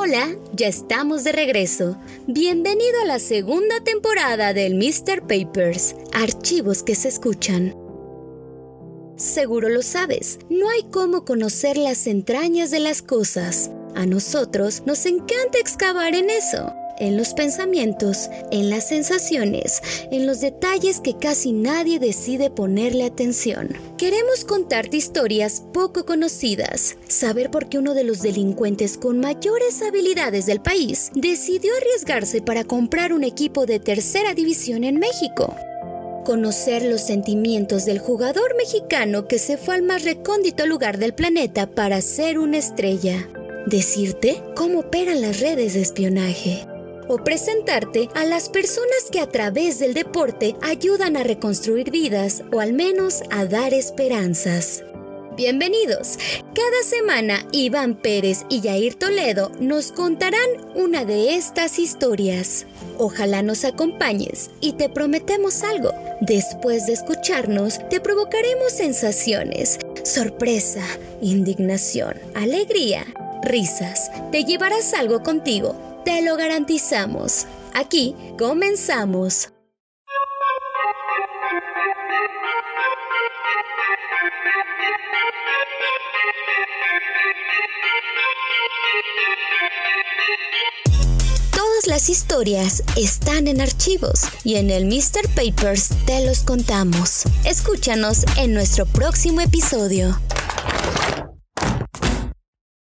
Hola, ya estamos de regreso. Bienvenido a la segunda temporada del Mr. Papers, archivos que se escuchan. Seguro lo sabes, no hay cómo conocer las entrañas de las cosas. A nosotros nos encanta excavar en eso en los pensamientos, en las sensaciones, en los detalles que casi nadie decide ponerle atención. Queremos contarte historias poco conocidas, saber por qué uno de los delincuentes con mayores habilidades del país decidió arriesgarse para comprar un equipo de tercera división en México conocer los sentimientos del jugador mexicano que se fue al más recóndito lugar del planeta para ser una estrella. Decirte cómo operan las redes de espionaje o presentarte a las personas que a través del deporte ayudan a reconstruir vidas o al menos a dar esperanzas. Bienvenidos. Cada semana Iván Pérez y Yair Toledo nos contarán una de estas historias. Ojalá nos acompañes y te prometemos algo. Después de escucharnos, te provocaremos sensaciones, sorpresa, indignación, alegría, risas. Te llevarás algo contigo te lo garantizamos. Aquí comenzamos. Todas las historias están en archivos y en el Mr. Papers te los contamos. Escúchanos en nuestro próximo episodio.